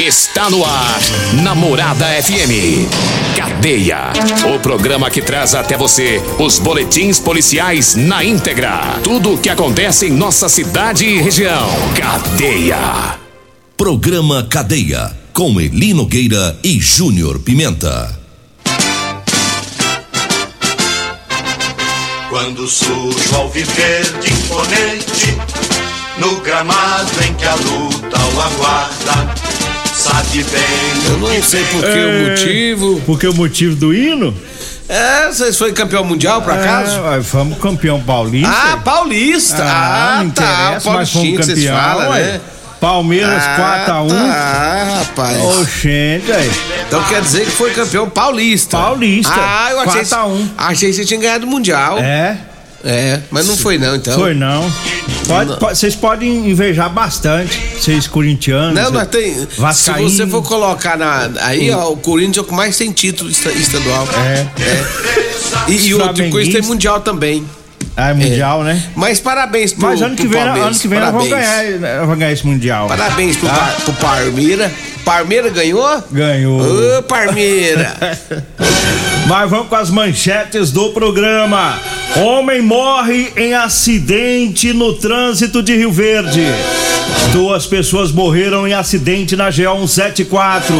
Está no ar, Namorada FM. Cadeia. O programa que traz até você os boletins policiais na íntegra. Tudo o que acontece em nossa cidade e região. Cadeia. Programa Cadeia. Com Eli Nogueira e Júnior Pimenta. Quando surge ao viver de imponente, no gramado em que a luta o aguarda, sabe bem. Eu não sei por que o motivo. Porque o motivo do hino? É, vocês foram campeão mundial, por acaso? É, fomos campeão paulista. Ah, paulista! Ah, Ah, não tá. interessa, mas fomos paulistinho que vocês campeão, falam, ué. né? Palmeiras Ah, 4x1. Tá, rapaz. Oxente, aí. Então quer dizer que foi campeão paulista. Paulista. Ah, eu achei, 4 a 1. achei que você tinha ganhado o mundial. É, É, mas não foi não, então. foi não. Pode- pode- Vocês podem invejar bastante, vocês corintianos. Não, nós tem. Vascaíno. Se você for colocar na, aí, ó, o Corinthians é o que mais tem título esta- estadual. É. E, e outra coisa tem mundial também. Ah, é mundial, né? Mas parabéns pro, Mas ano que pro vem, Palmeiras. ano que vem nós vamos ganhar, vamos ganhar esse mundial. Parabéns pro, Tá? Par, pro Parmeira. Ganhou? Ganhou. Ô, Parmeira! Mas vamos com as manchetes do programa. Homem morre em acidente no trânsito de Rio Verde. Duas pessoas morreram em acidente na GO 174.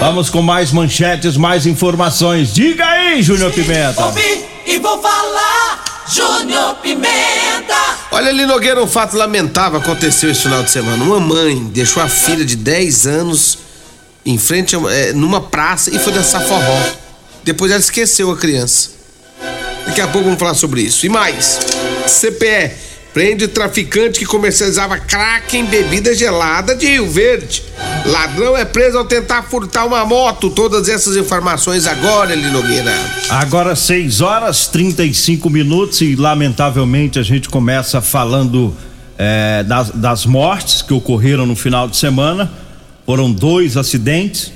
Vamos com mais manchetes, mais informações. Diga aí, Júnior Pimenta. Ouvi e vou falar, Júnior Pimenta. Olha ali, Nogueira, um fato lamentável aconteceu esse final de semana. Uma mãe deixou a filha de 10 anos em frente a, é, numa praça e foi dançar forró. Depois ela esqueceu a criança. Daqui a pouco vamos falar sobre isso. E mais, CPE prende traficante que comercializava crack em bebida gelada de Rio Verde. Ladrão é preso ao tentar furtar uma moto. Todas essas informações agora, Eli Nogueira. Agora 6 horas 35 minutos e lamentavelmente a gente começa falando eh, das, das mortes que ocorreram no final de semana. Foram dois acidentes,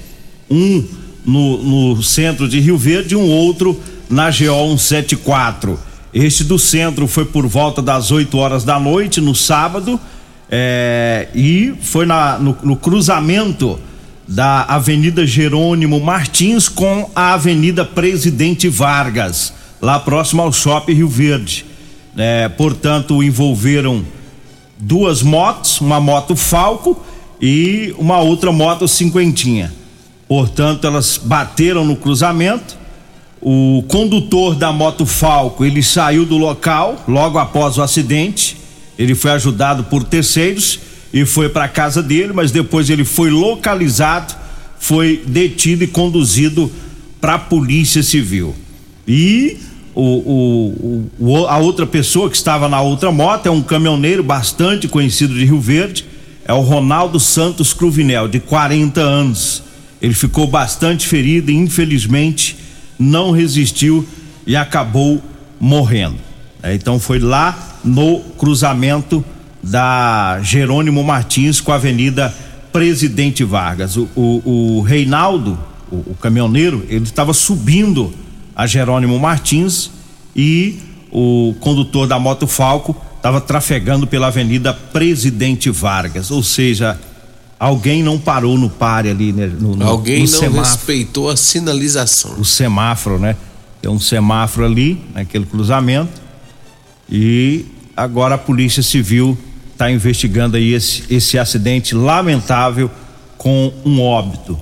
um no, no centro de Rio Verde e um outro na GO 174. Este do centro foi por volta das 8 horas da noite no sábado eh, e foi na, no- no cruzamento da Avenida Jerônimo Martins com a Avenida Presidente Vargas, lá próximo ao Shopping Rio Verde. É, portanto, envolveram duas motos, uma moto Falco e uma outra moto cinquentinha. Portanto, elas bateram no cruzamento. O condutor da moto Falco, ele saiu do local logo após o acidente. Ele foi ajudado por terceiros e foi para casa dele, mas depois ele foi localizado, foi detido e conduzido para a Polícia Civil. E o, o- o- a outra pessoa que estava na outra moto é um caminhoneiro bastante conhecido de Rio Verde, é o Ronaldo Santos Cruvinel, de 40 anos. Ele ficou bastante ferido e infelizmente não resistiu e acabou morrendo. É, então foi lá no cruzamento da Jerônimo Martins com a Avenida Presidente Vargas. O, o- o Reinaldo, o, o caminhoneiro, ele estava subindo a Jerônimo Martins e o condutor da moto Falco estava trafegando pela Avenida Presidente Vargas, ou seja, alguém não parou no pare ali, né, no, no- Alguém no não semáforo respeitou a sinalização. o semáforo, né? Tem um semáforo ali, naquele cruzamento. E agora a Polícia Civil está investigando aí esse, esse acidente lamentável com um óbito.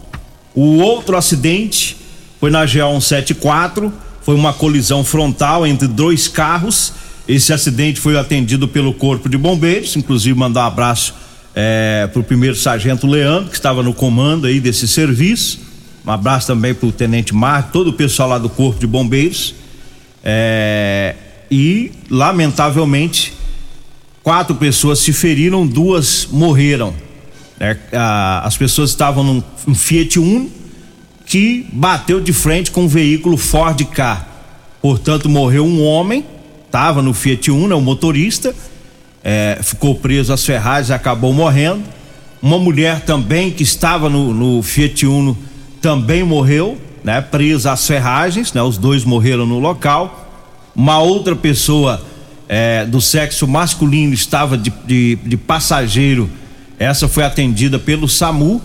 O outro acidente foi na GA 174, foi uma colisão frontal entre dois carros. Esse acidente foi atendido pelo Corpo de Bombeiros, inclusive mandar um abraço para o primeiro sargento Leandro, que estava no comando aí desse serviço. Um abraço também para o Tenente Mar, todo o pessoal lá do Corpo de Bombeiros. É, e, lamentavelmente, quatro pessoas se feriram, duas morreram. É, a, as pessoas estavam num, num Fiat Uno que bateu de frente com um veículo Ford K. Portanto, morreu um homem, estava no Fiat Uno, é o motorista, é, ficou preso às ferragens e acabou morrendo. Uma mulher também que estava no, no Fiat Uno também morreu, né? Presa às ferragens, né? Os dois morreram no local. Uma outra pessoa é, do sexo masculino estava de, de, de, passageiro. Essa foi atendida pelo SAMU,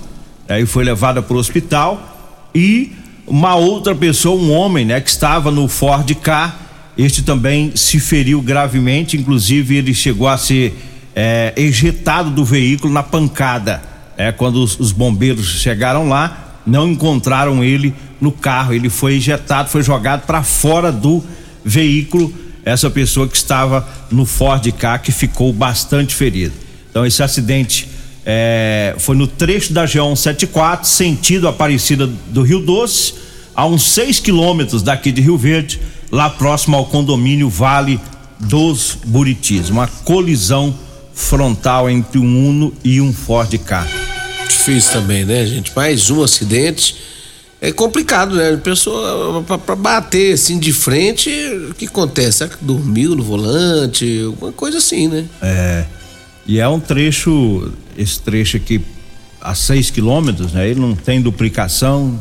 aí né? foi levada para o hospital. E uma outra pessoa, um homem, né? Que estava no Ford K. Este também se feriu gravemente, inclusive ele chegou a ser é, ejetado do veículo na pancada. É, quando os, os, bombeiros chegaram lá, não encontraram ele no carro. Ele foi ejetado, foi jogado para fora do veículo. Essa pessoa que estava no Ford K que ficou bastante ferida. Então esse acidente é, foi no trecho da G1 74, sentido Aparecida do Rio Doce, a uns 6 quilômetros daqui de Rio Verde, lá próximo ao condomínio Vale dos Buritis. Uma colisão frontal entre um Uno e um Ford K. Difícil também, né, gente? Mais um acidente. É complicado, né? A pessoa para bater assim de frente, o que acontece? Será que dormiu no volante? Alguma coisa assim, né? É. E é um trecho, esse trecho aqui a 6 quilômetros, né? Ele não tem duplicação,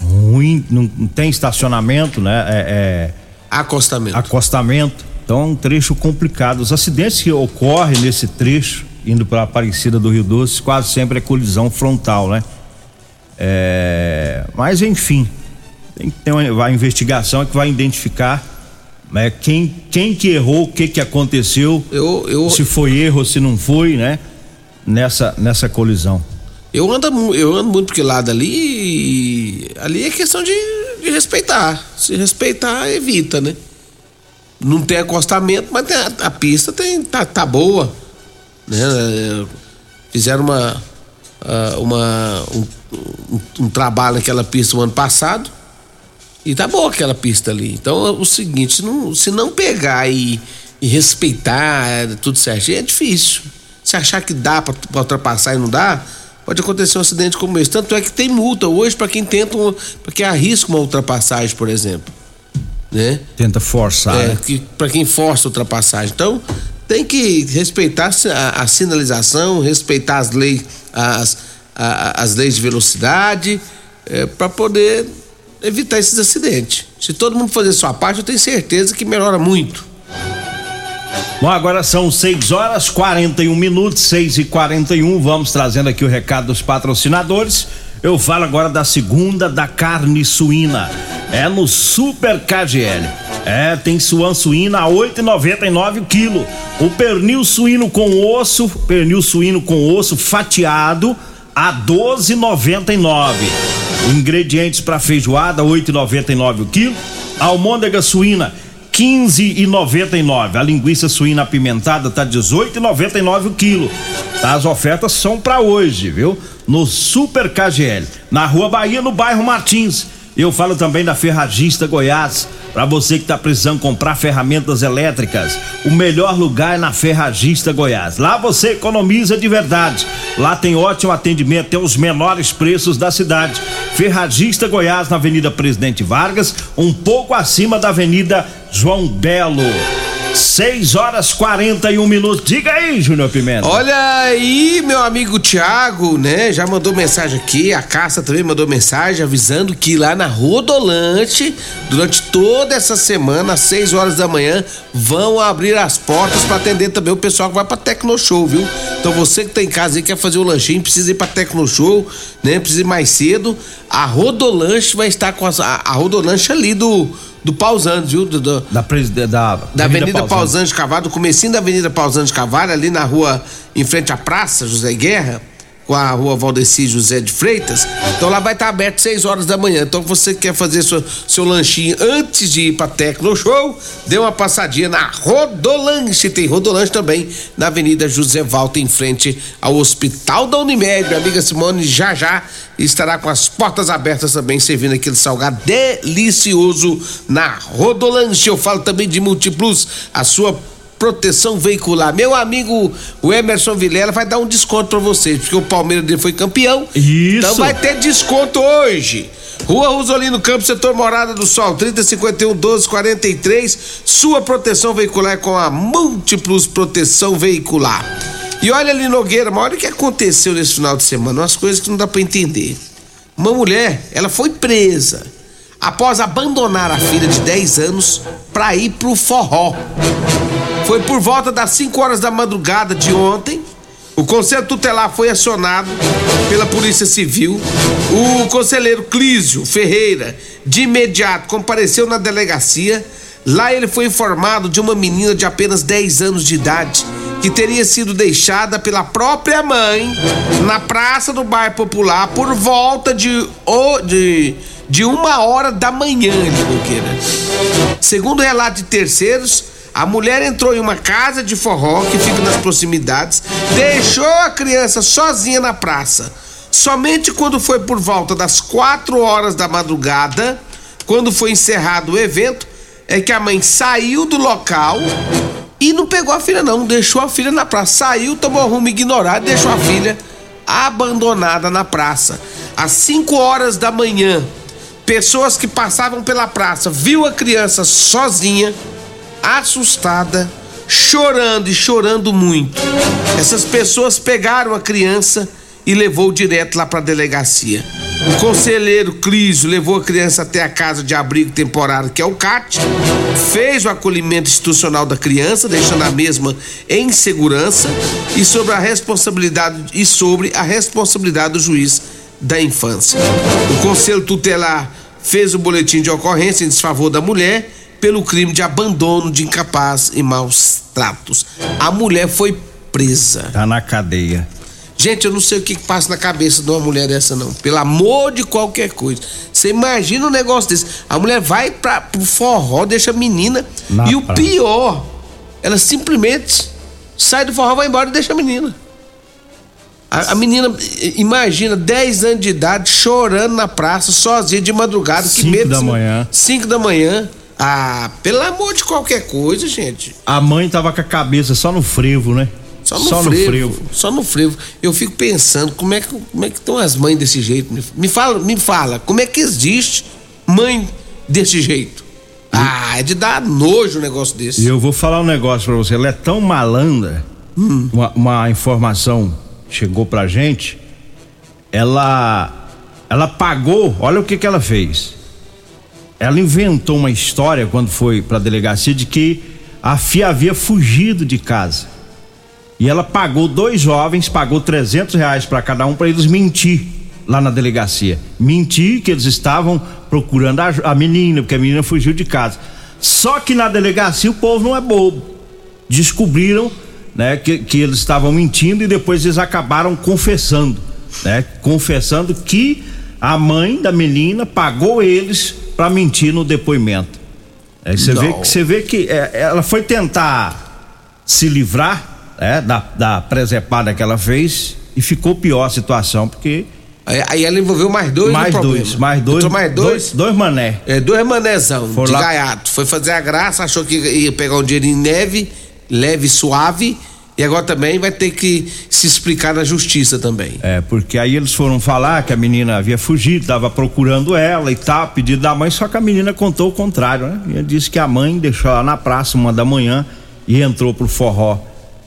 ruim, não, tem estacionamento, né? É, é, acostamento. Acostamento. Então é um trecho complicado. Os acidentes que ocorrem nesse trecho, indo para a Aparecida do Rio Doce, quase sempre é colisão frontal, né? É, mas enfim, tem que ter uma, a investigação é que vai identificar né, quem, quem que errou, o que que aconteceu, eu, eu, se foi erro, se não foi, né? Nessa, nessa colisão. Eu ando, eu ando muito porque lado ali, ali é questão de, de respeitar. Se respeitar, evita, né? não tem acostamento, mas a, a, pista tem, tá, tá boa. Né? Fizeram uma, uma, um, um, um, trabalho naquela pista o ano passado e tá boa aquela pista ali. Então é o seguinte, se não, se não pegar e, e respeitar é, tudo certinho, é difícil. Se achar que dá para ultrapassar e não dá, pode acontecer um acidente como esse. Tanto é que tem multa hoje para quem tenta, para quem arrisca uma ultrapassagem, por exemplo né? Tenta forçar. É, né? que, para quem força a ultrapassagem. Então, tem que respeitar a, a sinalização, respeitar as leis, as, a, as leis de velocidade, é, para poder evitar esses acidentes. Se todo mundo fazer sua parte, eu tenho certeza que melhora muito. Bom, agora são 6 horas 41 minutos, 6 e 41 Vamos trazendo aqui o recado dos patrocinadores. Eu falo agora da segunda da carne suína. É no Super KGL. É, tem suan suína a 8,99 o quilo. O pernil suíno com osso, pernil suíno com osso fatiado a 12,99. Ingredientes para feijoada 8,99 o quilo. Almôndega suína 15,99. A linguiça suína apimentada tá 18,99 o quilo. As ofertas são para hoje, viu? No Super KGL, na Rua Bahia, no bairro Martins. Eu falo também da Ferragista Goiás. Para você que está precisando comprar ferramentas elétricas, o melhor lugar é na Ferragista Goiás. Lá você economiza de verdade. Lá tem ótimo atendimento, tem os menores preços da cidade. Ferragista Goiás, na Avenida Presidente Vargas, um pouco acima da Avenida João Belo. 6 horas 41 minutos. Diga aí, Júnior Pimenta. Olha aí, meu amigo Thiago, né? Já mandou mensagem aqui. A Caça também mandou mensagem avisando que lá na Rodolante, durante toda essa semana, às 6 horas da manhã, vão abrir as portas para atender também o pessoal que vai pra Tecno Show, viu? Então você que tá em casa e quer fazer o lanchinho, precisa ir pra Tecno Show, né? Precisa ir mais cedo. A Rodolanche vai estar com a, a Rodolanche ali do do Pausantes, viu? Do, do, da, da, da, da Avenida, Pausantes Cavalo, do comecinho da Avenida Pausantes Cavalo, ali na rua, em frente à Praça José Guerra com a rua Valdeci José de Freitas. Então lá vai estar aberto 6 horas da manhã. Então você quer fazer seu, seu lanchinho antes de ir pra Tecno Show, dê uma passadinha na Rodolanche. Tem Rodolanche também na Avenida José Valta, em frente ao Hospital da Unimed. Minha amiga Simone já já estará com as portas abertas também, servindo aquele salgado delicioso na Rodolanche. Eu falo também de Multiplus, a sua proteção veicular. Meu amigo o Emerson Vilela vai dar um desconto para vocês, porque o Palmeiras dele foi campeão. Isso. Então vai ter desconto hoje. Rua Rosolino Campos, setor Morada do Sol, 3051 1243. Sua proteção veicular é com a Múltiplos Proteção Veicular. E olha ali, Nogueira, mas olha o que aconteceu nesse final de semana, umas coisas que não dá para entender. Uma mulher, ela foi presa após abandonar a filha de 10 anos para ir pro forró. Foi por volta das 5 horas da madrugada de ontem. O conselho tutelar foi acionado pela Polícia Civil. O conselheiro Clísio Ferreira, de imediato, compareceu na delegacia. Lá ele foi informado de uma menina de apenas 10 anos de idade que teria sido deixada pela própria mãe na praça do bairro popular por volta de, de, de uma hora da manhã, Boqueira. Segundo relato de terceiros, a mulher entrou em uma casa de forró que fica nas proximidades, deixou a criança sozinha na praça. Somente quando foi por volta das quatro horas da madrugada, quando foi encerrado o evento, é que a mãe saiu do local e não pegou a filha, não. Deixou a filha na praça. Saiu, tomou rumo ignorado e deixou a filha abandonada na praça. Às 5 horas da manhã, pessoas que passavam pela praça viu a criança sozinha, assustada, chorando e chorando muito. Essas pessoas pegaram a criança e levou direto lá para a delegacia. O conselheiro Clísio levou a criança até a casa de abrigo temporário, que é o CAT, fez o acolhimento institucional da criança, deixando a mesma em segurança e sobre a responsabilidade e sobre a responsabilidade do juiz da infância. O conselho tutelar fez o boletim de ocorrência em desfavor da mulher pelo crime de abandono de incapaz e maus tratos. A mulher foi presa. Tá na cadeia. Gente, eu não sei o que passa na cabeça de uma mulher dessa, não. Pelo amor de qualquer coisa. Você imagina um negócio desse. A mulher vai pra, pro forró, deixa a menina. Na e o praia. pior, ela simplesmente sai do forró, vai embora e deixa a menina. A, a menina, imagina, 10 anos de idade, chorando na praça, sozinha, de madrugada. que Cinco medo da manhã. 5 da manhã. Ah, pelo amor de qualquer coisa, gente. A mãe tava com a cabeça só no frevo, né? Só no, frevo, Só no frevo. Eu fico pensando como é que como é que estão as mães desse jeito. Me- Me fala, me fala, como é que existe mãe desse jeito? Ah, é de dar nojo um negócio desse. E eu vou falar um negócio pra você. Ela é tão malandra. Hum. Uma, uma informação chegou pra gente. Ela. Ela pagou. Olha o que que ela fez. Ela inventou uma história quando foi pra delegacia de que a FIA havia fugido de casa. E ela pagou dois jovens, pagou 300 reais para cada um para eles mentir lá na delegacia. Mentir que eles estavam procurando a, a menina, porque a menina fugiu de casa. Só que na delegacia o povo não é bobo. Descobriram né, que, que eles estavam mentindo e depois eles acabaram confessando. Né, confessando que a mãe da menina pagou eles para mentir no depoimento. Aí você vê, que- você vê que é, ela foi tentar se livrar é, da, da presepada que ela fez e ficou pior a situação, porque Aí, ela envolveu mais dois mais dois, mais dois, Entrou mais dois? dois mané. É, dois manezão Foram de lá- gaiato. Foi fazer a graça, achou que ia pegar um dinheiro em neve, leve e suave. E agora também vai ter que se explicar na justiça também. É, porque aí eles foram falar que a menina havia fugido, estava procurando ela e tal, pedido da mãe, só que a menina contou o contrário, né? E disse que a mãe deixou ela na praça uma da manhã e entrou pro forró.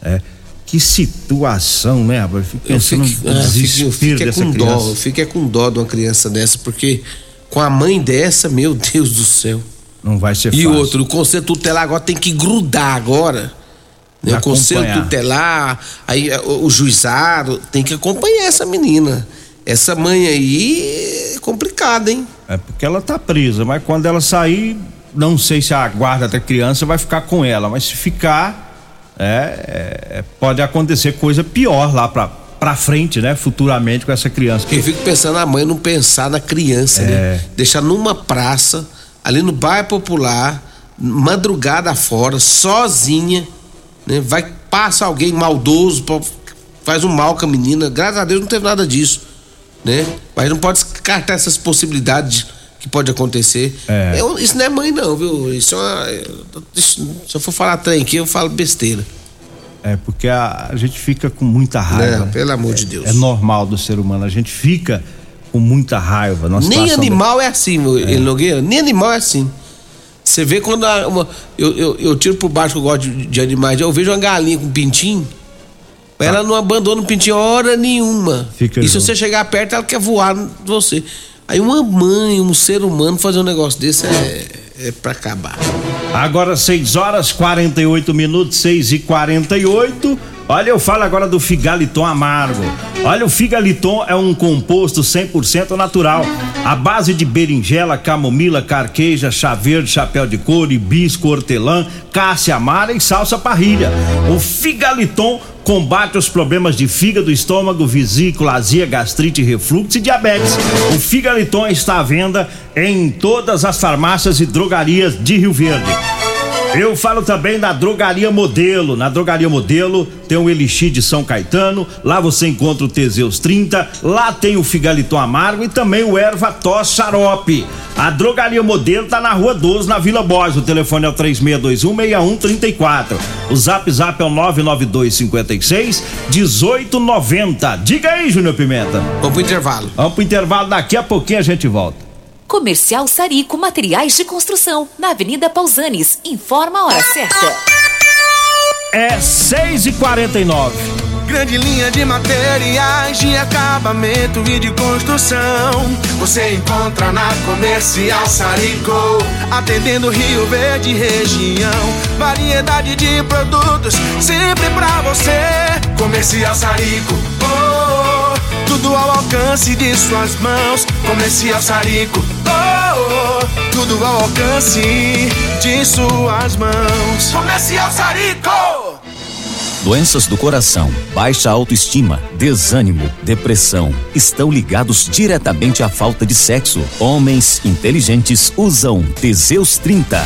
É. Que situação, né, rapaz? Eu fico Eu pensando fico, no eu fico- eu fico é dessa com criança. dó, eu fico é com dó de uma criança dessa, porque com a mãe dessa, meu Deus do céu. Não vai ser E fácil. outro, o conselho tutelar agora tem que grudar agora. Né? O conselho tutelar, aí eh, o, o juizado tem que acompanhar essa menina. Essa mãe aí é complicada, hein? É porque ela tá presa, mas quando ela sair, não sei se a guarda da criança vai ficar com ela, mas se ficar, é, é, é, pode acontecer coisa pior lá pra, pra frente, né? Futuramente com essa criança. Eu fico pensando a mãe não pensar na criança, É. né? Deixar numa praça, ali no bairro popular, madrugada fora, sozinha, né? Vai, passa alguém maldoso, faz um mal com a menina. Graças a Deus não teve nada disso, né? Mas não pode descartar essas possibilidades de, que pode acontecer. É. Eu- isso não é mãe, não, viu? Isso é uma. Se eu for falar trem aqui, eu falo besteira. É porque a, a gente fica com muita raiva. Não, pelo amor de Deus. É normal do ser humano. A gente fica com muita raiva. numa Nem situação animal é assim, meu, Nogueira. Nem animal é assim. Você vê quando a- uma- eu, eu, eu tiro por baixo que eu gosto de, de animais. Eu vejo uma galinha com pintinho. Ela não abandona o pintinho hora nenhuma. Fica e se junto. você chegar perto, ela quer voar de você. Aí uma mãe, um ser humano fazer um negócio desse é, é pra acabar. Agora 6 horas 48 minutos, 6 e 48. Olha, eu falo agora do Figaliton amargo. Olha, o Figaliton é um composto 100% natural. A base de berinjela, camomila, carqueja, chá verde, chapéu de couro, hibisco, hortelã, cássia amara e salsa parrilha. O Figaliton combate os problemas de fígado, estômago, vesícula, azia, gastrite, refluxo e diabetes. O Figaliton está à venda em todas as farmácias e drogarias de Rio Verde. Eu falo também da Drogaria Modelo. Na Drogaria Modelo tem o Elixir de São Caetano, lá você encontra o Teseus 30, lá tem o Figaliton Amargo e também o Erva Tos Xarope. A Drogaria Modelo tá na Rua 12, na Vila Borges. O telefone é o 3621-6134. O Zap Zap é o 99256 1890. Diga aí, Júnior Pimenta. Vamos pro intervalo. Vamos pro intervalo, daqui a pouquinho a gente volta. Comercial Sarico Materiais de Construção, na Avenida Pausanes. Informa a hora certa. É 6 e 49 Grande linha de materiais de acabamento e de construção. Você encontra na Comercial Sarico, atendendo Rio Verde e região. Variedade de produtos sempre pra você. Comercial Sarico, oh, oh, tudo ao alcance de suas mãos. Comercial Sarico, oh, oh, tudo ao alcance de suas mãos. Comercial Sarico. Doenças do coração, baixa autoestima, desânimo, depressão estão ligados diretamente à falta de sexo. Homens inteligentes usam Teseus 30.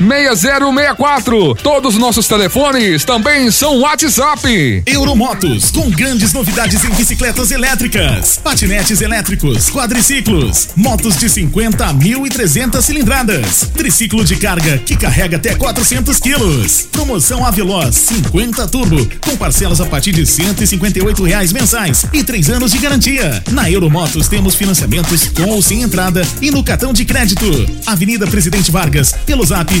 6064. Todos os nossos telefones também são WhatsApp. Euromotos, com grandes novidades em bicicletas elétricas, patinetes elétricos, quadriciclos, motos de 50 a 1.300 cilindradas, triciclo de carga que carrega até 400 quilos. Promoção Aveloz 50 Turbo, com parcelas a partir de 158 reais mensais e três anos de garantia. Na Euromotos temos financiamentos com ou sem entrada e no cartão de crédito. Avenida Presidente Vargas, pelo zap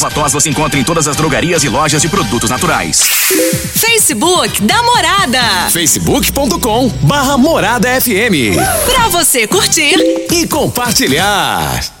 Ervatós você encontra em todas as drogarias e lojas de produtos naturais. Facebook da Morada. facebook.com barra Morada FM. Pra você curtir e compartilhar.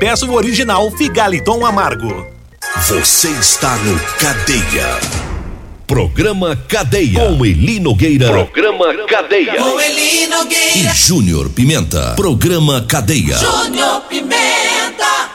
peça o original Figaliton Amargo. Você está no Cadeia. Programa Cadeia. Com Eli Nogueira. Programa Cadeia. Com Eli Nogueira. E Júnior Pimenta. Programa Cadeia. Júnior Pimenta.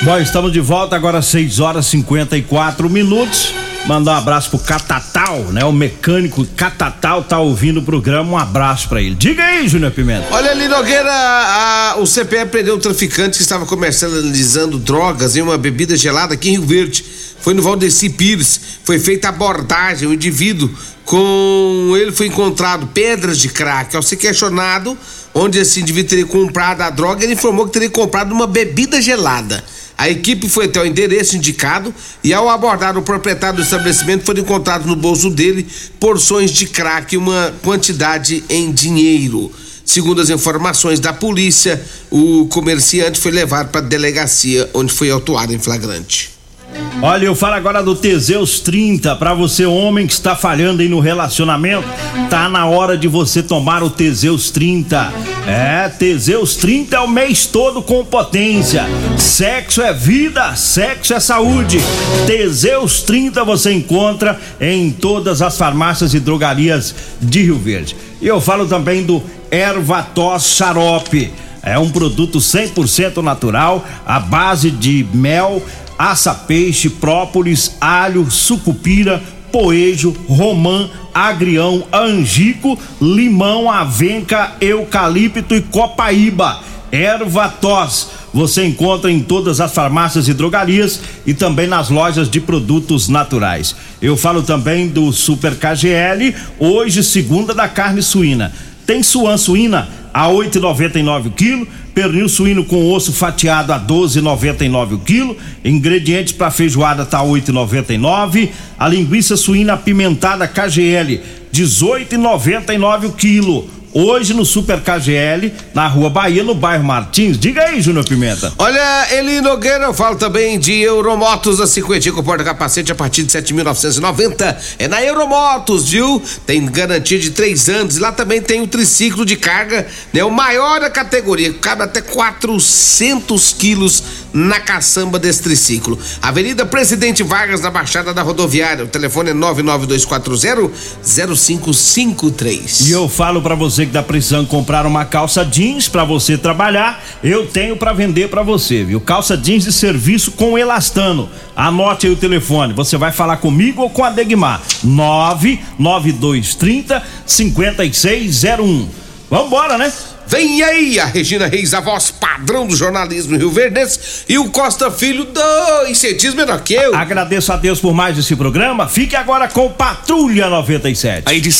Bom, estamos de volta agora 6 horas e 54 minutos. Mandar um abraço pro Catatal, né? O mecânico Catatal tá ouvindo o programa. Um abraço para ele. Diga aí, Júnior Pimenta. Olha ali, Nogueira, a- o CPE prendeu um traficante que estava comercializando drogas em uma bebida gelada aqui em Rio Verde. Foi no Valdeci Pires. Foi feita abordagem. O indivíduo com ele foi encontrado pedras de crack. Ao ser questionado onde esse indivíduo teria comprado a droga, ele informou que teria comprado uma bebida gelada. A equipe foi até o endereço indicado e, ao abordar o proprietário do estabelecimento, foram encontrados no bolso dele porções de crack e uma quantidade em dinheiro. Segundo as informações da polícia, o comerciante foi levado para a delegacia, onde foi autuado em flagrante. Olha, eu falo agora do Teseus 30, pra você homem que está falhando aí no relacionamento, tá na hora de você tomar o Teseus 30. É, Teseus 30 é o mês todo com potência. Sexo é vida, sexo é saúde. Teseus 30 você encontra em todas as farmácias e drogarias de Rio Verde. E eu falo também do Ervatos Xarope. É um produto 100% natural, à base de mel, aça-peixe, própolis, alho, sucupira, poejo, romã, agrião, angico, limão, avenca, eucalipto e copaíba. Erva tos. Você encontra em todas as farmácias e drogarias e também nas lojas de produtos naturais. Eu falo também do Super KGL, hoje segunda da carne suína. Tem suan suína a 8,99 o quilo, pernil suíno com osso fatiado a 12,99 o quilo, ingredientes para feijoada tá 8,99, a linguiça suína apimentada KGL 18,99 o quilo. Hoje no Super KGL, na Rua Bahia, no bairro Martins. Diga aí, Júnior Pimenta. Olha, Eli Nogueira, eu falo também de Euromotos da Cinquentinha com porta-capacete a partir de 7.990. É na Euromotos, viu? Tem garantia de três anos. Lá também tem o triciclo de carga, né? O maior da categoria, cabe até 400 quilos na caçamba desse triciclo. Avenida Presidente Vargas, na Baixada da Rodoviária. O telefone é 99240-0553. E eu falo pra você que tá precisando comprar uma calça jeans pra você trabalhar, eu tenho pra vender pra você, viu? Calça jeans de serviço com elastano. Anote aí o telefone, você vai falar comigo ou com a Degmar. 99230 5601. Vambora, né? Vem aí a Regina Reis, a voz padrão do jornalismo Rio Verdes e o Costa Filho, dois centímetros menor que eu. Agradeço a Deus por mais esse programa. Fique agora com Patrulha 97. A edição